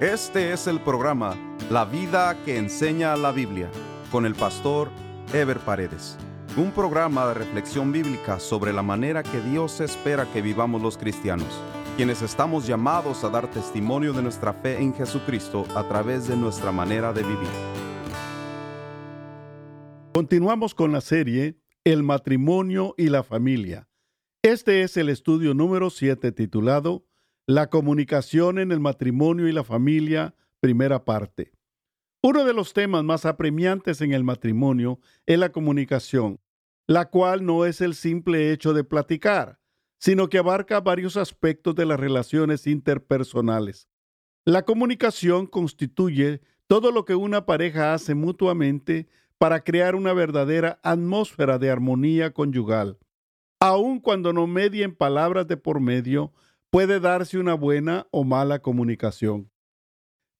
Este es el programa La vida que enseña la Biblia con el pastor Ever Paredes. Un programa de reflexión bíblica sobre la manera que Dios espera que vivamos los cristianos, quienes estamos llamados a dar testimonio de nuestra fe en Jesucristo a través de nuestra manera de vivir. Continuamos con la serie El matrimonio y la familia. Este es el estudio número 7 titulado la comunicación en el matrimonio y la familia, primera parte. Uno de los temas más apremiantes en el matrimonio es la comunicación, la cual no es el simple hecho de platicar, sino que abarca varios aspectos de las relaciones interpersonales. La comunicación constituye todo lo que una pareja hace mutuamente para crear una verdadera atmósfera de armonía conyugal. Aun cuando no medien palabras de por medio, puede darse una buena o mala comunicación.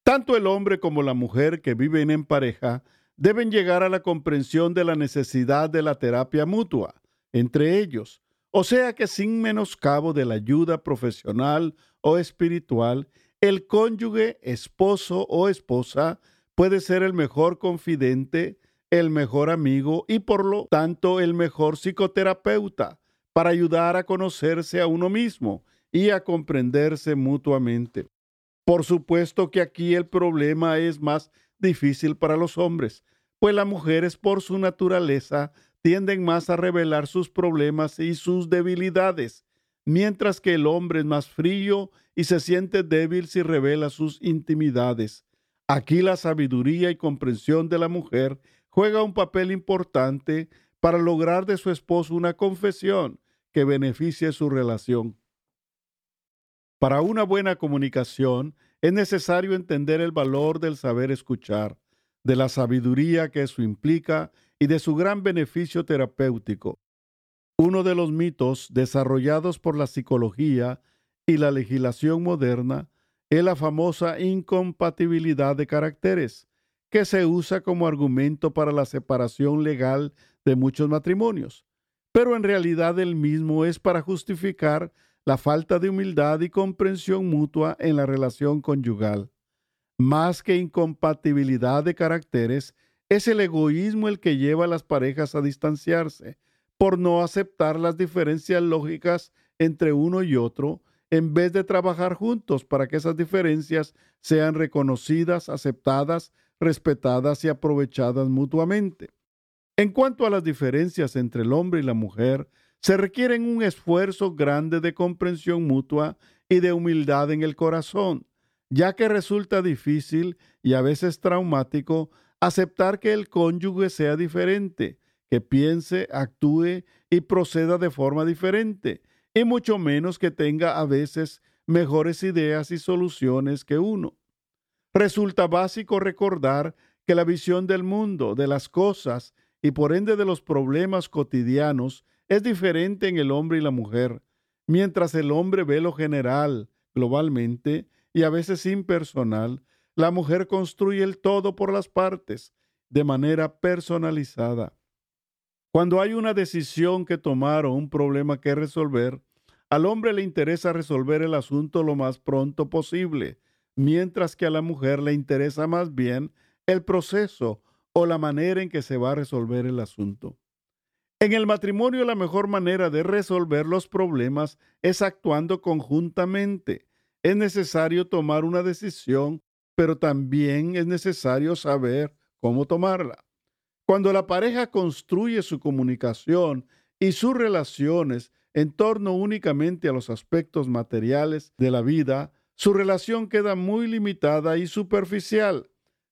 Tanto el hombre como la mujer que viven en pareja deben llegar a la comprensión de la necesidad de la terapia mutua entre ellos, o sea que sin menoscabo de la ayuda profesional o espiritual, el cónyuge, esposo o esposa puede ser el mejor confidente, el mejor amigo y por lo tanto el mejor psicoterapeuta para ayudar a conocerse a uno mismo y a comprenderse mutuamente. Por supuesto que aquí el problema es más difícil para los hombres, pues las mujeres por su naturaleza tienden más a revelar sus problemas y sus debilidades, mientras que el hombre es más frío y se siente débil si revela sus intimidades. Aquí la sabiduría y comprensión de la mujer juega un papel importante para lograr de su esposo una confesión que beneficie su relación. Para una buena comunicación es necesario entender el valor del saber escuchar, de la sabiduría que eso implica y de su gran beneficio terapéutico. Uno de los mitos desarrollados por la psicología y la legislación moderna es la famosa incompatibilidad de caracteres, que se usa como argumento para la separación legal de muchos matrimonios, pero en realidad el mismo es para justificar la falta de humildad y comprensión mutua en la relación conyugal. Más que incompatibilidad de caracteres, es el egoísmo el que lleva a las parejas a distanciarse, por no aceptar las diferencias lógicas entre uno y otro, en vez de trabajar juntos para que esas diferencias sean reconocidas, aceptadas, respetadas y aprovechadas mutuamente. En cuanto a las diferencias entre el hombre y la mujer, se requieren un esfuerzo grande de comprensión mutua y de humildad en el corazón, ya que resulta difícil y a veces traumático aceptar que el cónyuge sea diferente, que piense, actúe y proceda de forma diferente, y mucho menos que tenga a veces mejores ideas y soluciones que uno. Resulta básico recordar que la visión del mundo, de las cosas y por ende de los problemas cotidianos es diferente en el hombre y la mujer. Mientras el hombre ve lo general, globalmente, y a veces impersonal, la mujer construye el todo por las partes, de manera personalizada. Cuando hay una decisión que tomar o un problema que resolver, al hombre le interesa resolver el asunto lo más pronto posible, mientras que a la mujer le interesa más bien el proceso o la manera en que se va a resolver el asunto. En el matrimonio la mejor manera de resolver los problemas es actuando conjuntamente. Es necesario tomar una decisión, pero también es necesario saber cómo tomarla. Cuando la pareja construye su comunicación y sus relaciones en torno únicamente a los aspectos materiales de la vida, su relación queda muy limitada y superficial,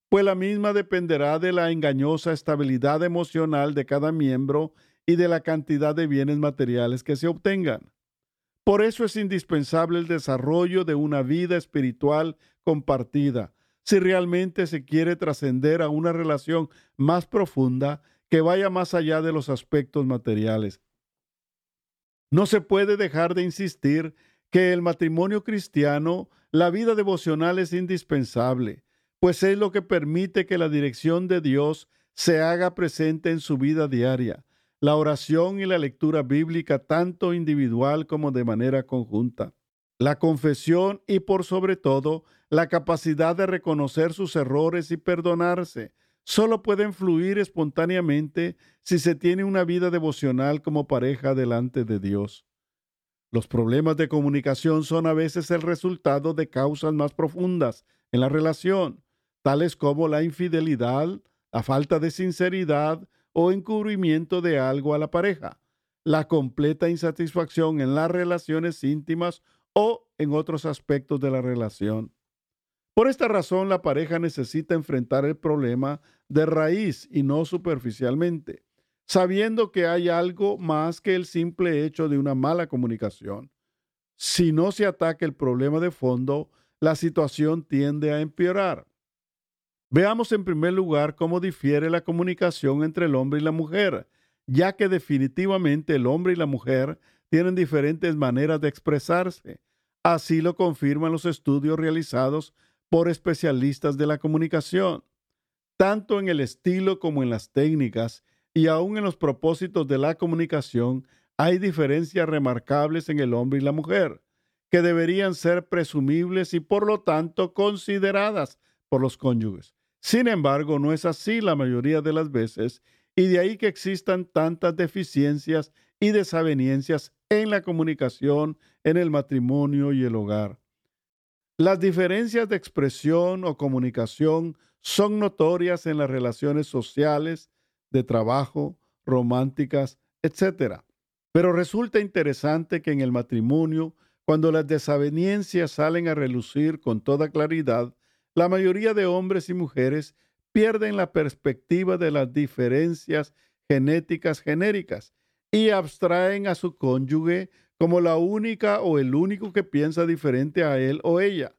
pues la misma dependerá de la engañosa estabilidad emocional de cada miembro y de la cantidad de bienes materiales que se obtengan. Por eso es indispensable el desarrollo de una vida espiritual compartida, si realmente se quiere trascender a una relación más profunda que vaya más allá de los aspectos materiales. No se puede dejar de insistir que el matrimonio cristiano, la vida devocional es indispensable, pues es lo que permite que la dirección de Dios se haga presente en su vida diaria, la oración y la lectura bíblica tanto individual como de manera conjunta. La confesión y por sobre todo la capacidad de reconocer sus errores y perdonarse solo pueden fluir espontáneamente si se tiene una vida devocional como pareja delante de Dios. Los problemas de comunicación son a veces el resultado de causas más profundas en la relación, tales como la infidelidad, la falta de sinceridad o encubrimiento de algo a la pareja, la completa insatisfacción en las relaciones íntimas o en otros aspectos de la relación. Por esta razón, la pareja necesita enfrentar el problema de raíz y no superficialmente sabiendo que hay algo más que el simple hecho de una mala comunicación. Si no se ataca el problema de fondo, la situación tiende a empeorar. Veamos en primer lugar cómo difiere la comunicación entre el hombre y la mujer, ya que definitivamente el hombre y la mujer tienen diferentes maneras de expresarse. Así lo confirman los estudios realizados por especialistas de la comunicación. Tanto en el estilo como en las técnicas y aún en los propósitos de la comunicación hay diferencias remarcables en el hombre y la mujer, que deberían ser presumibles y por lo tanto consideradas por los cónyuges. Sin embargo, no es así la mayoría de las veces, y de ahí que existan tantas deficiencias y desavenencias en la comunicación, en el matrimonio y el hogar. Las diferencias de expresión o comunicación son notorias en las relaciones sociales, de trabajo, románticas, etc. Pero resulta interesante que en el matrimonio, cuando las desavenencias salen a relucir con toda claridad, la mayoría de hombres y mujeres pierden la perspectiva de las diferencias genéticas genéricas y abstraen a su cónyuge como la única o el único que piensa diferente a él o ella,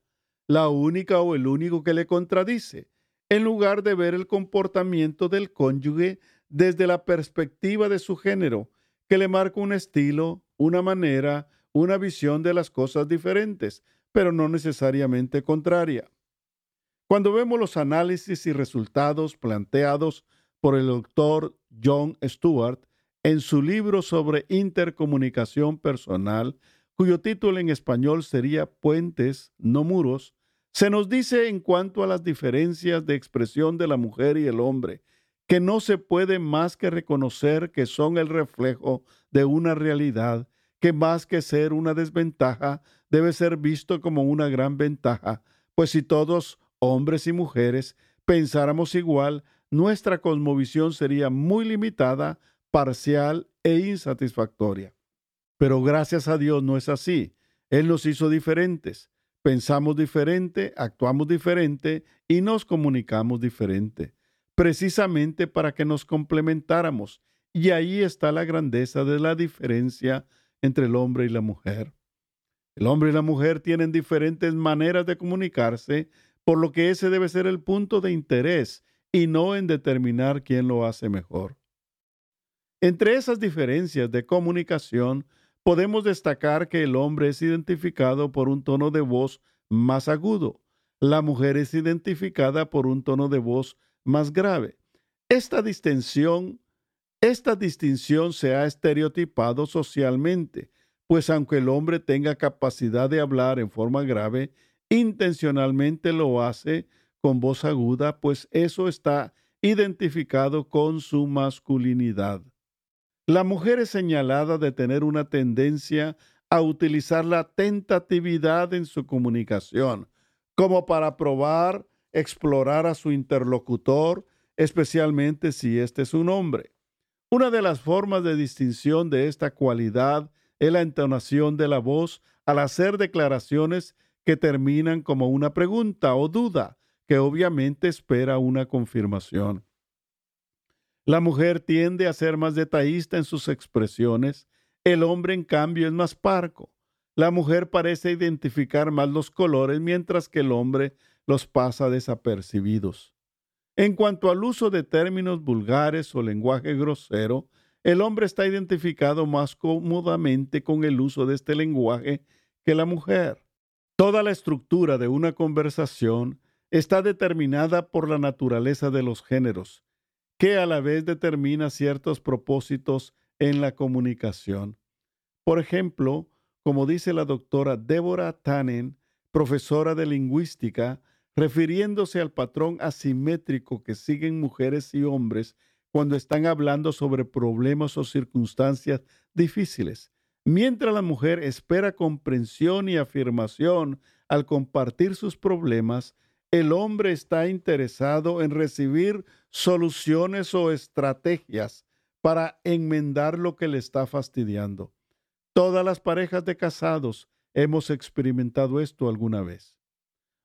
la única o el único que le contradice, en lugar de ver el comportamiento del cónyuge desde la perspectiva de su género, que le marca un estilo, una manera, una visión de las cosas diferentes, pero no necesariamente contraria. Cuando vemos los análisis y resultados planteados por el doctor John Stewart en su libro sobre intercomunicación personal, cuyo título en español sería Puentes, no muros, se nos dice en cuanto a las diferencias de expresión de la mujer y el hombre, que no se puede más que reconocer que son el reflejo de una realidad que más que ser una desventaja debe ser visto como una gran ventaja, pues si todos, hombres y mujeres, pensáramos igual, nuestra cosmovisión sería muy limitada, parcial e insatisfactoria. Pero gracias a Dios no es así. Él nos hizo diferentes pensamos diferente, actuamos diferente y nos comunicamos diferente, precisamente para que nos complementáramos. Y ahí está la grandeza de la diferencia entre el hombre y la mujer. El hombre y la mujer tienen diferentes maneras de comunicarse, por lo que ese debe ser el punto de interés y no en determinar quién lo hace mejor. Entre esas diferencias de comunicación podemos destacar que el hombre es identificado por un tono de voz más agudo, la mujer es identificada por un tono de voz más grave. Esta distinción, esta distinción se ha estereotipado socialmente, pues aunque el hombre tenga capacidad de hablar en forma grave, intencionalmente lo hace con voz aguda, pues eso está identificado con su masculinidad. La mujer es señalada de tener una tendencia a utilizar la tentatividad en su comunicación, como para probar, explorar a su interlocutor, especialmente si éste es un hombre. Una de las formas de distinción de esta cualidad es la entonación de la voz al hacer declaraciones que terminan como una pregunta o duda, que obviamente espera una confirmación. La mujer tiende a ser más detallista en sus expresiones, el hombre en cambio es más parco. La mujer parece identificar más los colores mientras que el hombre los pasa desapercibidos. En cuanto al uso de términos vulgares o lenguaje grosero, el hombre está identificado más cómodamente con el uso de este lenguaje que la mujer. Toda la estructura de una conversación está determinada por la naturaleza de los géneros, que a la vez determina ciertos propósitos en la comunicación. Por ejemplo, como dice la doctora Deborah Tannen, profesora de lingüística, refiriéndose al patrón asimétrico que siguen mujeres y hombres cuando están hablando sobre problemas o circunstancias difíciles. Mientras la mujer espera comprensión y afirmación al compartir sus problemas, el hombre está interesado en recibir soluciones o estrategias para enmendar lo que le está fastidiando. Todas las parejas de casados hemos experimentado esto alguna vez.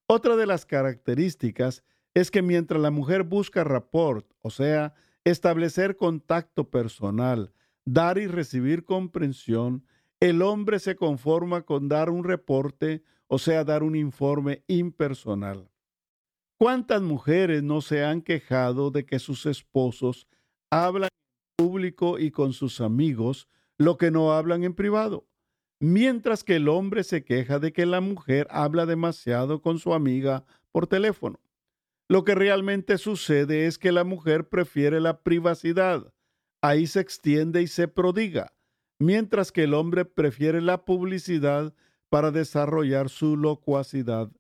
Otra de las características es que mientras la mujer busca rapport, o sea, establecer contacto personal, dar y recibir comprensión, el hombre se conforma con dar un reporte, o sea, dar un informe impersonal. ¿Cuántas mujeres no se han quejado de que sus esposos hablan en público y con sus amigos lo que no hablan en privado? mientras que el hombre se queja de que la mujer habla demasiado con su amiga por teléfono. Lo que realmente sucede es que la mujer prefiere la privacidad. Ahí se extiende y se prodiga, mientras que el hombre prefiere la publicidad para desarrollar su locuacidad.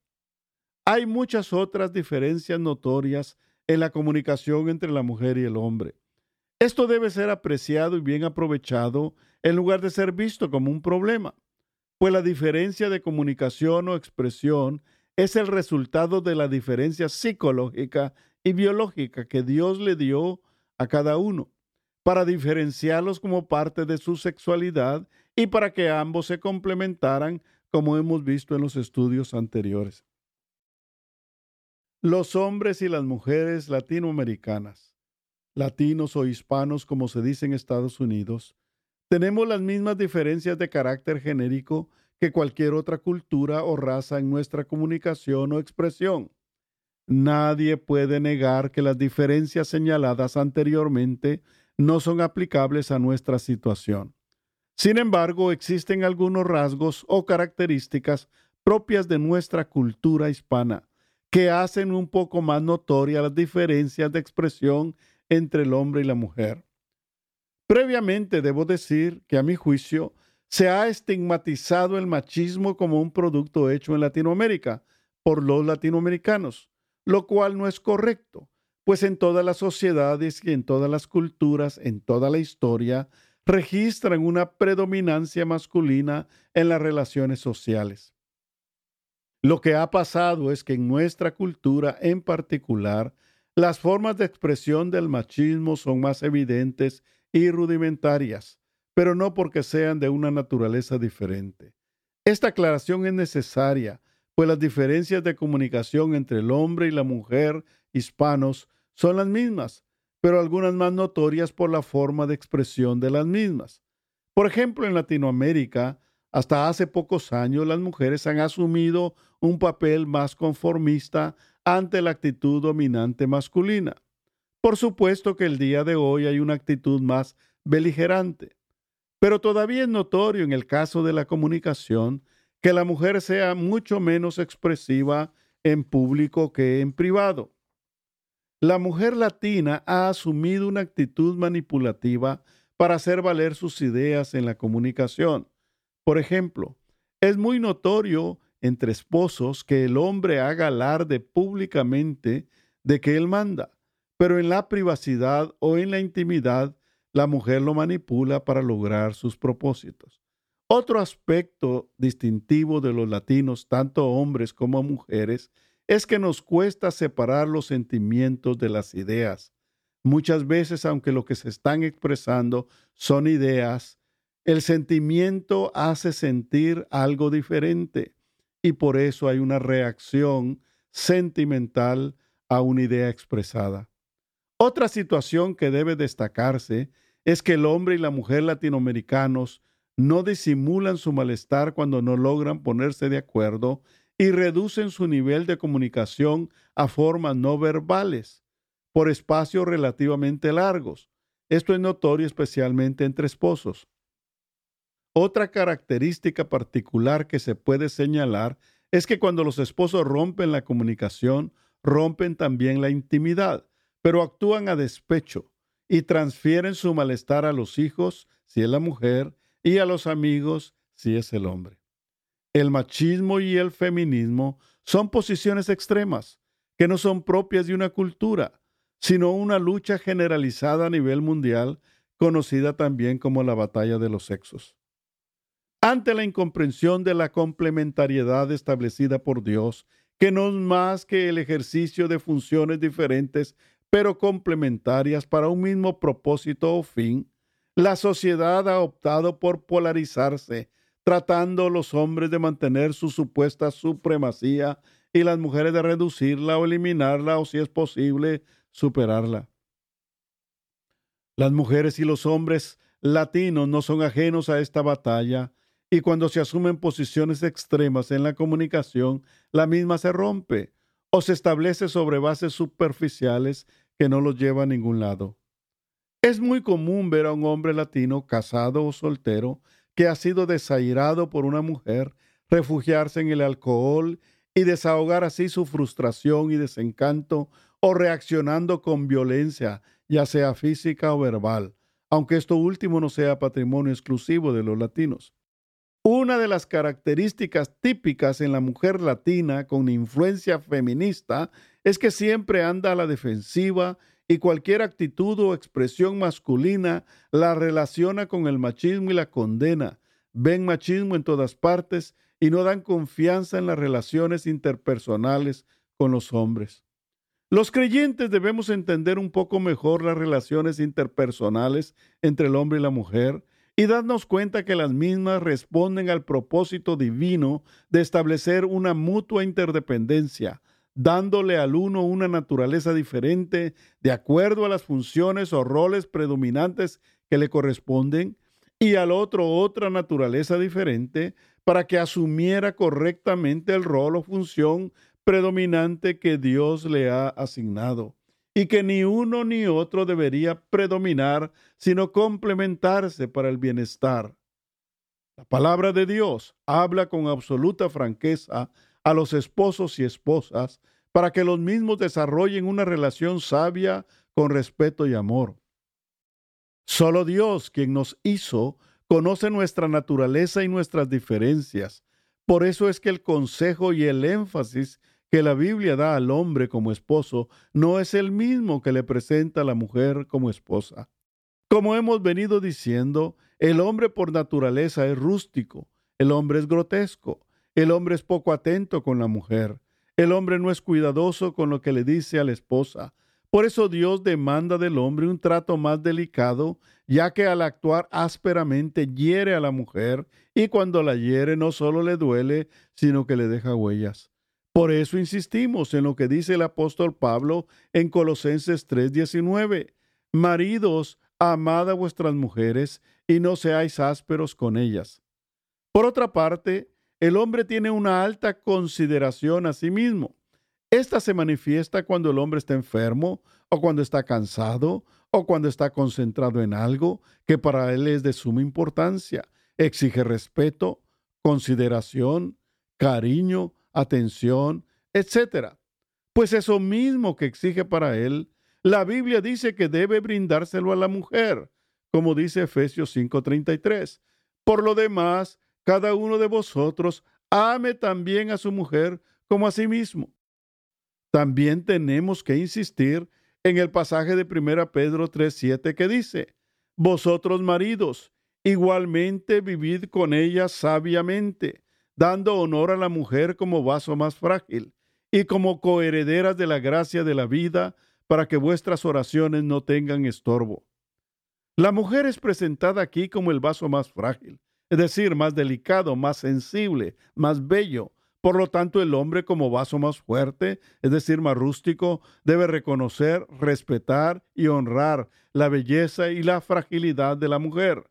Hay muchas otras diferencias notorias en la comunicación entre la mujer y el hombre. Esto debe ser apreciado y bien aprovechado en lugar de ser visto como un problema, pues la diferencia de comunicación o expresión es el resultado de la diferencia psicológica y biológica que Dios le dio a cada uno, para diferenciarlos como parte de su sexualidad y para que ambos se complementaran, como hemos visto en los estudios anteriores. Los hombres y las mujeres latinoamericanas, latinos o hispanos como se dice en Estados Unidos, tenemos las mismas diferencias de carácter genérico que cualquier otra cultura o raza en nuestra comunicación o expresión. Nadie puede negar que las diferencias señaladas anteriormente no son aplicables a nuestra situación. Sin embargo, existen algunos rasgos o características propias de nuestra cultura hispana que hacen un poco más notoria las diferencias de expresión entre el hombre y la mujer. Previamente debo decir que a mi juicio se ha estigmatizado el machismo como un producto hecho en Latinoamérica por los latinoamericanos, lo cual no es correcto, pues en todas las sociedades y en todas las culturas, en toda la historia, registran una predominancia masculina en las relaciones sociales. Lo que ha pasado es que en nuestra cultura en particular, las formas de expresión del machismo son más evidentes y rudimentarias, pero no porque sean de una naturaleza diferente. Esta aclaración es necesaria, pues las diferencias de comunicación entre el hombre y la mujer hispanos son las mismas, pero algunas más notorias por la forma de expresión de las mismas. Por ejemplo, en Latinoamérica, hasta hace pocos años las mujeres han asumido un papel más conformista ante la actitud dominante masculina. Por supuesto que el día de hoy hay una actitud más beligerante, pero todavía es notorio en el caso de la comunicación que la mujer sea mucho menos expresiva en público que en privado. La mujer latina ha asumido una actitud manipulativa para hacer valer sus ideas en la comunicación. Por ejemplo, es muy notorio entre esposos que el hombre haga alarde públicamente de que él manda, pero en la privacidad o en la intimidad la mujer lo manipula para lograr sus propósitos. Otro aspecto distintivo de los latinos, tanto hombres como mujeres, es que nos cuesta separar los sentimientos de las ideas. Muchas veces, aunque lo que se están expresando son ideas, el sentimiento hace sentir algo diferente y por eso hay una reacción sentimental a una idea expresada. Otra situación que debe destacarse es que el hombre y la mujer latinoamericanos no disimulan su malestar cuando no logran ponerse de acuerdo y reducen su nivel de comunicación a formas no verbales por espacios relativamente largos. Esto es notorio especialmente entre esposos. Otra característica particular que se puede señalar es que cuando los esposos rompen la comunicación, rompen también la intimidad pero actúan a despecho y transfieren su malestar a los hijos, si es la mujer, y a los amigos, si es el hombre. El machismo y el feminismo son posiciones extremas que no son propias de una cultura, sino una lucha generalizada a nivel mundial, conocida también como la batalla de los sexos. Ante la incomprensión de la complementariedad establecida por Dios, que no es más que el ejercicio de funciones diferentes pero complementarias para un mismo propósito o fin, la sociedad ha optado por polarizarse, tratando los hombres de mantener su supuesta supremacía y las mujeres de reducirla o eliminarla o, si es posible, superarla. Las mujeres y los hombres latinos no son ajenos a esta batalla y cuando se asumen posiciones extremas en la comunicación, la misma se rompe o se establece sobre bases superficiales que no los lleva a ningún lado. Es muy común ver a un hombre latino, casado o soltero, que ha sido desairado por una mujer, refugiarse en el alcohol y desahogar así su frustración y desencanto o reaccionando con violencia, ya sea física o verbal, aunque esto último no sea patrimonio exclusivo de los latinos. Una de las características típicas en la mujer latina con influencia feminista es que siempre anda a la defensiva y cualquier actitud o expresión masculina la relaciona con el machismo y la condena. Ven machismo en todas partes y no dan confianza en las relaciones interpersonales con los hombres. Los creyentes debemos entender un poco mejor las relaciones interpersonales entre el hombre y la mujer y darnos cuenta que las mismas responden al propósito divino de establecer una mutua interdependencia, dándole al uno una naturaleza diferente de acuerdo a las funciones o roles predominantes que le corresponden y al otro otra naturaleza diferente para que asumiera correctamente el rol o función predominante que Dios le ha asignado y que ni uno ni otro debería predominar, sino complementarse para el bienestar. La palabra de Dios habla con absoluta franqueza a los esposos y esposas para que los mismos desarrollen una relación sabia con respeto y amor. Solo Dios, quien nos hizo, conoce nuestra naturaleza y nuestras diferencias. Por eso es que el consejo y el énfasis que la Biblia da al hombre como esposo no es el mismo que le presenta a la mujer como esposa. Como hemos venido diciendo, el hombre por naturaleza es rústico, el hombre es grotesco, el hombre es poco atento con la mujer, el hombre no es cuidadoso con lo que le dice a la esposa. Por eso Dios demanda del hombre un trato más delicado, ya que al actuar ásperamente hiere a la mujer y cuando la hiere no solo le duele, sino que le deja huellas. Por eso insistimos en lo que dice el apóstol Pablo en Colosenses 3:19. Maridos, amad a vuestras mujeres y no seáis ásperos con ellas. Por otra parte, el hombre tiene una alta consideración a sí mismo. Esta se manifiesta cuando el hombre está enfermo o cuando está cansado o cuando está concentrado en algo que para él es de suma importancia. Exige respeto, consideración, cariño, atención, etc. Pues eso mismo que exige para él, la Biblia dice que debe brindárselo a la mujer, como dice Efesios 5:33. Por lo demás, cada uno de vosotros ame también a su mujer como a sí mismo. También tenemos que insistir en el pasaje de 1 Pedro 3:7 que dice, Vosotros maridos, igualmente vivid con ella sabiamente, dando honor a la mujer como vaso más frágil y como coherederas de la gracia de la vida, para que vuestras oraciones no tengan estorbo. La mujer es presentada aquí como el vaso más frágil, es decir, más delicado, más sensible, más bello. Por lo tanto, el hombre como vaso más fuerte, es decir, más rústico, debe reconocer, respetar y honrar la belleza y la fragilidad de la mujer.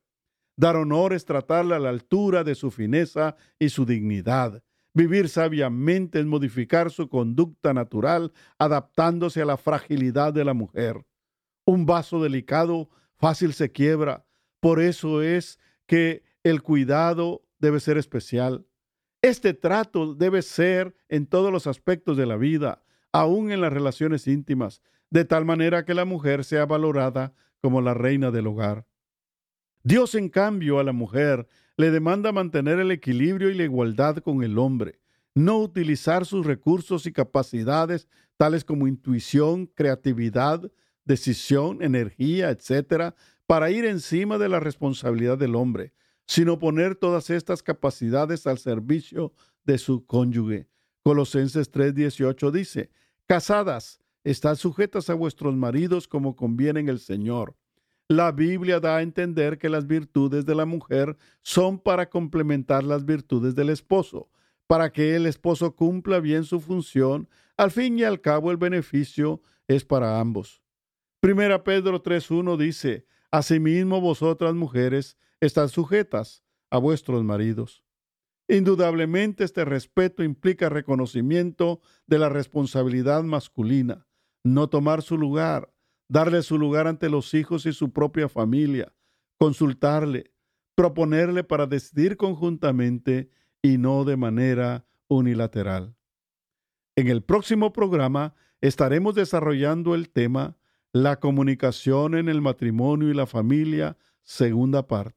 Dar honor es tratarla a la altura de su fineza y su dignidad. Vivir sabiamente es modificar su conducta natural, adaptándose a la fragilidad de la mujer. Un vaso delicado fácil se quiebra. Por eso es que el cuidado debe ser especial. Este trato debe ser en todos los aspectos de la vida, aún en las relaciones íntimas, de tal manera que la mujer sea valorada como la reina del hogar. Dios, en cambio, a la mujer le demanda mantener el equilibrio y la igualdad con el hombre, no utilizar sus recursos y capacidades tales como intuición, creatividad, decisión, energía, etcétera, para ir encima de la responsabilidad del hombre, sino poner todas estas capacidades al servicio de su cónyuge. Colosenses 3:18 dice, Casadas, estad sujetas a vuestros maridos como conviene en el Señor. La Biblia da a entender que las virtudes de la mujer son para complementar las virtudes del esposo, para que el esposo cumpla bien su función. Al fin y al cabo el beneficio es para ambos. Primera Pedro 3.1 dice, Asimismo vosotras mujeres están sujetas a vuestros maridos. Indudablemente este respeto implica reconocimiento de la responsabilidad masculina, no tomar su lugar, darle su lugar ante los hijos y su propia familia, consultarle, proponerle para decidir conjuntamente y no de manera unilateral. En el próximo programa estaremos desarrollando el tema La comunicación en el matrimonio y la familia, segunda parte.